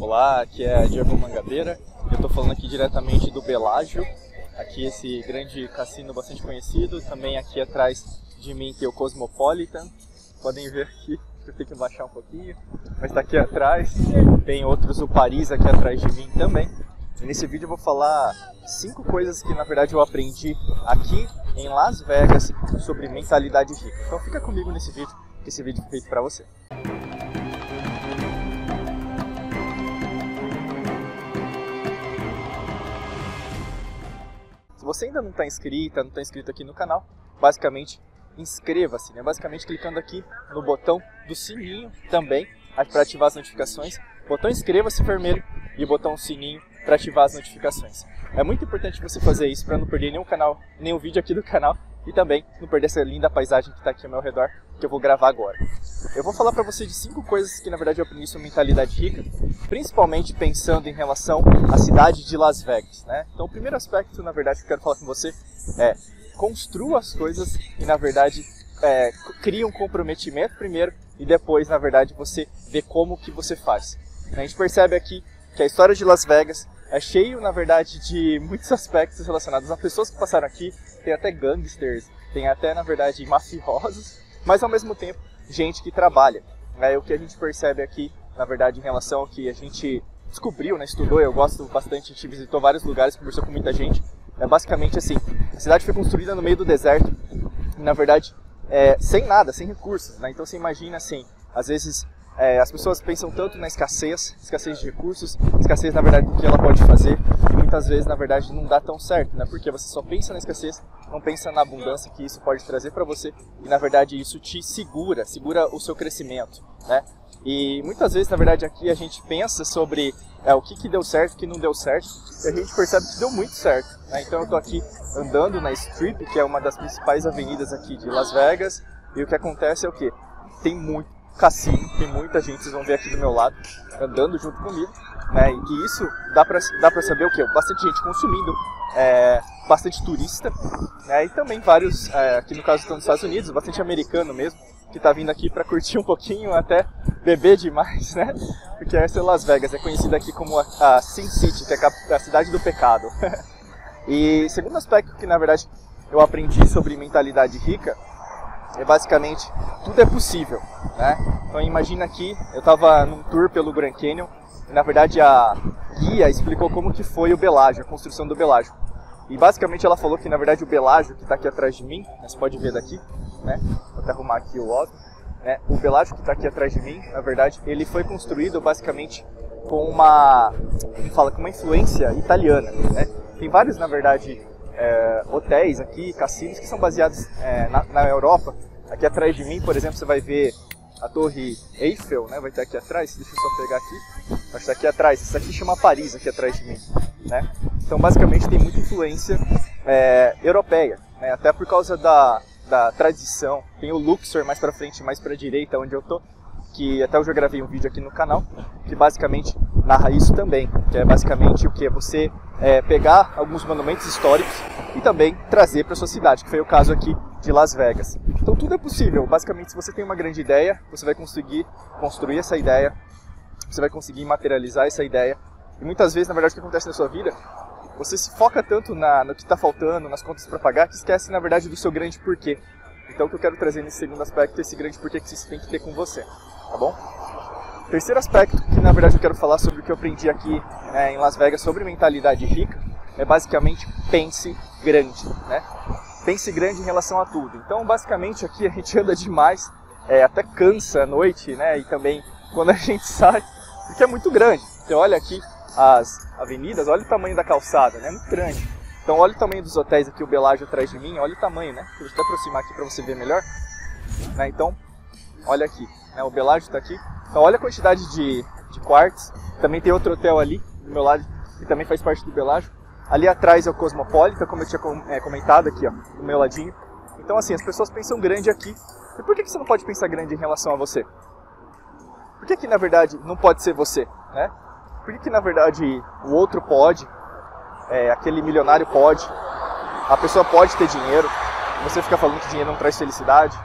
Olá, aqui é Diego Mangabeira. Eu estou falando aqui diretamente do Belágio, aqui esse grande cassino bastante conhecido. Também aqui atrás de mim tem o Cosmopolitan. Podem ver aqui, eu tenho que baixar um pouquinho, mas está aqui atrás. Tem outros, o Paris aqui atrás de mim também. E nesse vídeo eu vou falar cinco coisas que na verdade eu aprendi aqui em Las Vegas sobre mentalidade rica. Então fica comigo nesse vídeo, que esse vídeo foi feito para você. Você ainda não está inscrita, não está inscrito aqui no canal, basicamente inscreva-se, né? Basicamente clicando aqui no botão do sininho também para ativar as notificações. Botão inscreva-se vermelho e botão sininho para ativar as notificações. É muito importante você fazer isso para não perder nenhum canal, nenhum vídeo aqui do canal e também não perder essa linda paisagem que está aqui ao meu redor, que eu vou gravar agora. Eu vou falar para você de cinco coisas que na verdade eu aprendi sobre mentalidade rica, principalmente pensando em relação à cidade de Las Vegas. Né? Então o primeiro aspecto, na verdade, que eu quero falar com você é construa as coisas e na verdade é, crie um comprometimento primeiro e depois, na verdade, você vê como que você faz. A gente percebe aqui que a história de Las Vegas é cheio, na verdade, de muitos aspectos relacionados a pessoas que passaram aqui. Tem até gangsters, tem até, na verdade, mafiosos, mas ao mesmo tempo, gente que trabalha. É o que a gente percebe aqui, na verdade, em relação ao que a gente descobriu, né, estudou. Eu gosto bastante, a gente visitou vários lugares, conversou com muita gente. É basicamente assim: a cidade foi construída no meio do deserto, na verdade, é, sem nada, sem recursos. Né? Então você imagina assim: às vezes é, as pessoas pensam tanto na escassez, escassez de recursos, escassez na verdade do que ela pode fazer, e muitas vezes na verdade não dá tão certo, né? Porque você só pensa na escassez, não pensa na abundância que isso pode trazer para você, e na verdade isso te segura, segura o seu crescimento, né? E muitas vezes na verdade aqui a gente pensa sobre é, o que, que deu certo, o que não deu certo, e a gente percebe que deu muito certo. Né? Então eu estou aqui andando na Strip, que é uma das principais avenidas aqui de Las Vegas, e o que acontece é o que? Tem muito cassino, tem muita gente, vocês vão ver aqui do meu lado, andando junto comigo, né? E isso dá pra, dá pra saber o quê? Bastante gente consumindo, é, bastante turista, né? E também vários, é, aqui no caso estão nos Estados Unidos, bastante americano mesmo, que tá vindo aqui para curtir um pouquinho, até beber demais, né? Porque essa é Las Vegas, é conhecida aqui como a, a Sin City, que é a cidade do pecado. e segundo aspecto que na verdade eu aprendi sobre mentalidade rica é basicamente tudo é possível, né? Então imagina aqui, eu estava num tour pelo Grand Canyon e na verdade a guia explicou como que foi o Belágio, a construção do Belágio. E basicamente ela falou que na verdade o Belágio que está aqui atrás de mim, né, você pode ver daqui, né? Vou até arrumar aqui o óbvio. Né? O Belágio que está aqui atrás de mim, na verdade, ele foi construído basicamente com uma, fala, com uma influência italiana, né? Tem vários, na verdade, é, hotéis aqui, cassinos que são baseados é, na, na, Europa. Aqui atrás de mim, por exemplo, você vai ver a Torre Eiffel, né? Vai estar aqui atrás. Deixa eu só pegar aqui. Acho que aqui atrás. Isso aqui chama Paris, aqui atrás de mim, né? Então, basicamente, tem muita influência é, europeia, né? Até por causa da, da tradição. Tem o Luxor mais para frente, mais para direita, onde eu tô que até eu já gravei um vídeo aqui no canal, que basicamente narra isso também, que é basicamente o que você é, pegar alguns monumentos históricos e também trazer para sua cidade, que foi o caso aqui de Las Vegas. Então tudo é possível. Basicamente, se você tem uma grande ideia, você vai conseguir construir essa ideia, você vai conseguir materializar essa ideia. E muitas vezes, na verdade, o que acontece na sua vida, você se foca tanto na, no que está faltando, nas contas para pagar, que esquece, na verdade, do seu grande porquê. Então, o que eu quero trazer nesse segundo aspecto é esse grande porquê que você tem que ter com você tá bom? Terceiro aspecto que na verdade eu quero falar sobre o que eu aprendi aqui é, em Las Vegas sobre mentalidade rica é basicamente pense grande, né? Pense grande em relação a tudo. Então basicamente aqui a gente anda demais, é, até cansa à noite, né? E também quando a gente sai, porque é muito grande. Você olha aqui as avenidas, olha o tamanho da calçada, né? Muito grande. Então olha o tamanho dos hotéis aqui, o Belágio atrás de mim, olha o tamanho, né? Deixa eu aproximar aqui para você ver melhor. Né? Então, olha aqui né? O Belágio está aqui. Então olha a quantidade de, de quartos. Também tem outro hotel ali do meu lado que também faz parte do Belágio. Ali atrás é o Cosmopolitan, como eu tinha é, comentado aqui, ó, do meu ladinho. Então assim, as pessoas pensam grande aqui. E por que, que você não pode pensar grande em relação a você? Por que, que na verdade não pode ser você, né? Por que, que na verdade o outro pode, é, aquele milionário pode, a pessoa pode ter dinheiro, você fica falando que dinheiro não traz felicidade,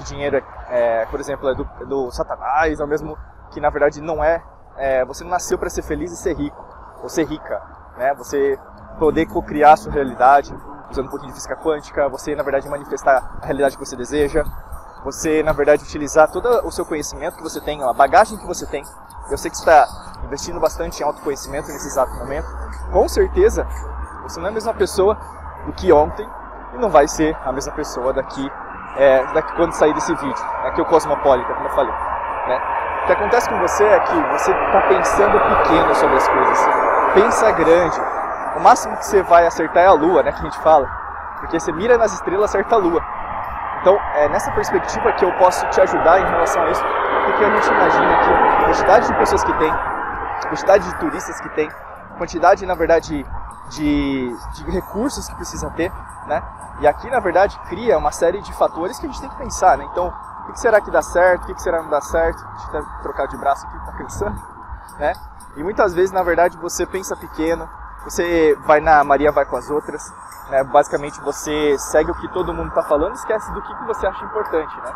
que dinheiro é, é por exemplo, é do, é do, Satanás, ou mesmo que na verdade não é, é, você não nasceu para ser feliz e ser rico, ou ser rica, né? Você poder co-criar a sua realidade, usando um pouquinho de física quântica, você na verdade manifestar a realidade que você deseja, você na verdade utilizar todo o seu conhecimento que você tem, a bagagem que você tem. Eu sei que você está investindo bastante em autoconhecimento nesse exato momento. Com certeza, você não é a mesma pessoa do que ontem e não vai ser a mesma pessoa daqui, é, daqui quando sair desse vídeo. Aqui é o Cosmopolita, como eu falei. Né? O que acontece com você é que você está pensando pequeno sobre as coisas. Pensa grande. O máximo que você vai acertar é a lua, né, que a gente fala. Porque você mira nas estrelas, acerta a lua. Então, é nessa perspectiva que eu posso te ajudar em relação a isso, porque a gente imagina que a quantidade de pessoas que tem, a quantidade de turistas que tem, quantidade, na verdade, de, de recursos que precisa ter, né? E aqui, na verdade, cria uma série de fatores que a gente tem que pensar, né? Então, o que será que dá certo, o que será que não dá certo? Deixa eu trocar de braço aqui, tá cansando, né? E muitas vezes, na verdade, você pensa pequeno, você vai na Maria vai com as outras, né? Basicamente, você segue o que todo mundo está falando esquece do que, que você acha importante, né?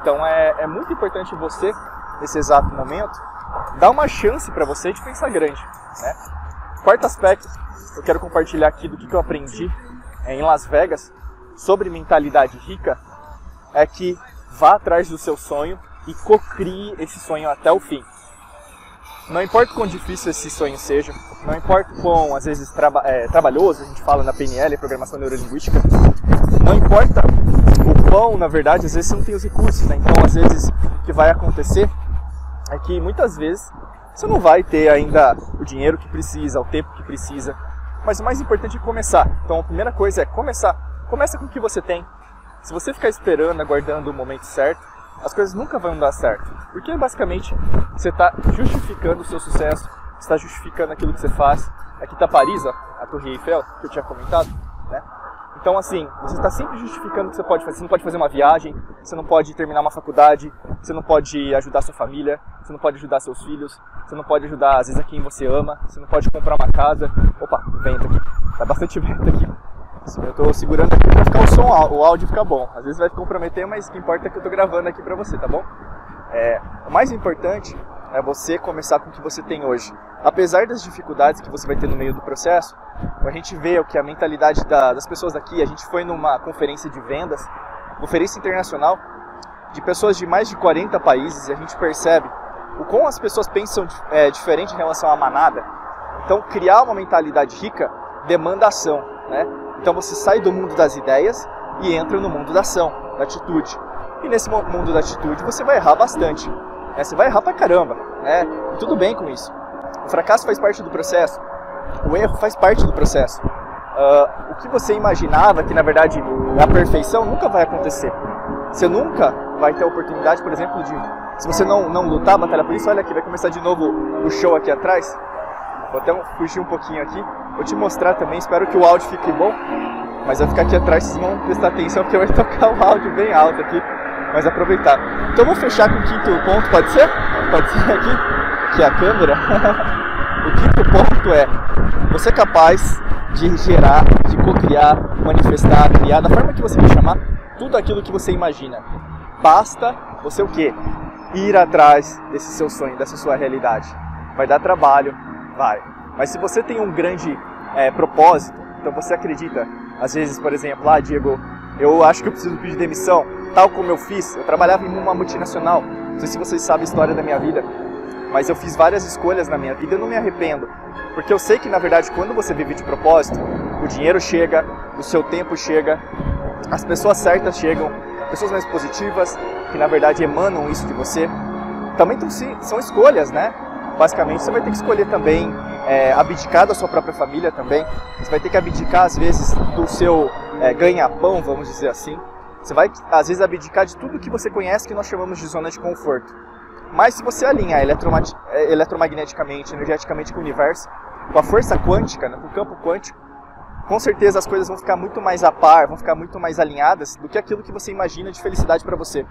Então, é, é muito importante você, nesse exato momento, dar uma chance para você de pensar grande, né? Quarto aspecto, eu quero compartilhar aqui do que, que eu aprendi é, em Las Vegas sobre mentalidade rica, é que vá atrás do seu sonho e cocrie esse sonho até o fim. Não importa quão difícil esse sonho seja, não importa quão, às vezes, traba é, trabalhoso, a gente fala na PNL, Programação Neurolinguística, não importa o quão, na verdade, às vezes você não tem os recursos, né? Então, às vezes, o que vai acontecer é que muitas vezes você não vai ter ainda o dinheiro que precisa, o tempo que precisa, mas o mais importante é começar. Então, a primeira coisa é começar. Começa com o que você tem, se você ficar esperando, aguardando o momento certo, as coisas nunca vão dar certo. Porque basicamente você está justificando o seu sucesso, está justificando aquilo que você faz. Aqui está Paris, a Torre Eiffel, que eu tinha comentado, né? Então, assim, você está sempre justificando que você pode fazer. Você não pode fazer uma viagem, você não pode terminar uma faculdade, você não pode ajudar sua família, você não pode ajudar seus filhos, você não pode ajudar, às vezes, a quem você ama, você não pode comprar uma casa. Opa, vento aqui. Tá bastante vento aqui. Eu estou segurando aqui para ficar o som, o áudio ficar bom. Às vezes vai comprometer, mas o que importa é que eu estou gravando aqui para você, tá bom? É, o mais importante é você começar com o que você tem hoje. Apesar das dificuldades que você vai ter no meio do processo, a gente vê o que a mentalidade da, das pessoas daqui. A gente foi numa conferência de vendas, conferência internacional, de pessoas de mais de 40 países, e a gente percebe o como as pessoas pensam é, diferente em relação à manada. Então, criar uma mentalidade rica demanda ação, né? Então você sai do mundo das ideias e entra no mundo da ação, da atitude. E nesse mundo da atitude você vai errar bastante. Né? Você vai errar pra caramba. Né? E tudo bem com isso. Fracasso faz parte do processo. O erro faz parte do processo. Uh, o que você imaginava que na verdade a perfeição nunca vai acontecer. Você nunca vai ter a oportunidade, por exemplo, de. Se você não, não lutar, batalhar por isso, olha aqui, vai começar de novo o show aqui atrás. Vou até fugir um pouquinho aqui. Vou te mostrar também, espero que o áudio fique bom. Mas vai ficar aqui atrás, vocês vão prestar atenção porque vai tocar o áudio bem alto aqui. Mas aproveitar. Então vou fechar com o quinto ponto, pode ser? Pode ser aqui? Aqui é a câmera. o quinto ponto é você é capaz de gerar, de co-criar, manifestar, criar, da forma que você me chamar, tudo aquilo que você imagina. Basta você o quê? Ir atrás desse seu sonho, dessa sua realidade. Vai dar trabalho, vai. Mas se você tem um grande é, propósito, então você acredita, às vezes, por exemplo, ah, Diego, eu acho que eu preciso pedir demissão, tal como eu fiz. Eu trabalhava em uma multinacional, não sei se vocês sabem a história da minha vida, mas eu fiz várias escolhas na minha vida e não me arrependo. Porque eu sei que, na verdade, quando você vive de propósito, o dinheiro chega, o seu tempo chega, as pessoas certas chegam, pessoas mais positivas, que na verdade emanam isso de você. Também são escolhas, né? basicamente você vai ter que escolher também é, abdicar da sua própria família também. Você vai ter que abdicar às vezes do seu é, ganha-pão, vamos dizer assim. Você vai às vezes abdicar de tudo que você conhece que nós chamamos de zona de conforto. Mas se você alinhar é, eletromagneticamente, energeticamente com o universo, com a força quântica, né, com o campo quântico, com certeza as coisas vão ficar muito mais a par, vão ficar muito mais alinhadas do que aquilo que você imagina de felicidade para você.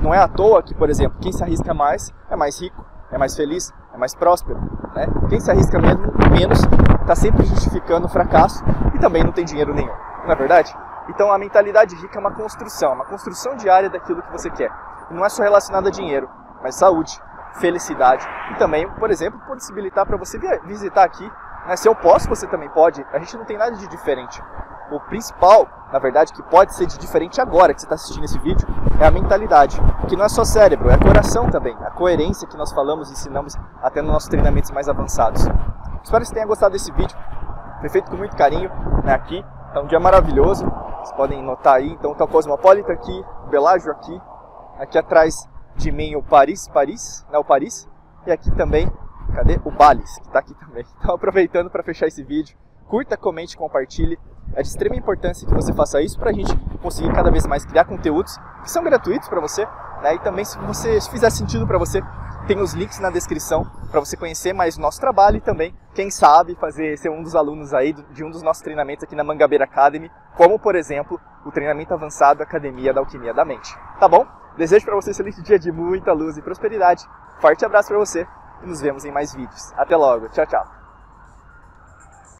Não é à toa que, por exemplo, quem se arrisca mais é mais rico, é mais feliz, é mais próspero. Né? Quem se arrisca mesmo, menos está sempre justificando o fracasso e também não tem dinheiro nenhum. Não é verdade? Então a mentalidade rica é uma construção, uma construção diária daquilo que você quer. E não é só relacionado a dinheiro, mas saúde, felicidade e também, por exemplo, possibilitar para você visitar aqui. Né? Se eu posso, você também pode. A gente não tem nada de diferente. O principal, na verdade, que pode ser de diferente agora que você está assistindo esse vídeo, é a mentalidade, que não é só cérebro, é coração também, a coerência que nós falamos e ensinamos até nos nossos treinamentos mais avançados. Espero que você tenha gostado desse vídeo, foi feito com muito carinho né, aqui, Tá um dia maravilhoso, vocês podem notar aí. Então tá o Cosmopolitan aqui, o Belágio aqui, aqui atrás de mim o Paris, Paris, né, o Paris, e aqui também, cadê? O Bales, que está aqui também. Então aproveitando para fechar esse vídeo, curta, comente, compartilhe. É de extrema importância que você faça isso para a gente conseguir cada vez mais criar conteúdos que são gratuitos para você, né? E também se você se fizer sentido para você, tem os links na descrição para você conhecer mais o nosso trabalho e também, quem sabe, fazer ser um dos alunos aí de um dos nossos treinamentos aqui na Mangabeira Academy, como por exemplo, o treinamento avançado Academia da Alquimia da Mente. Tá bom? Desejo para você um excelente dia de muita luz e prosperidade. Forte abraço para você e nos vemos em mais vídeos. Até logo. Tchau, tchau.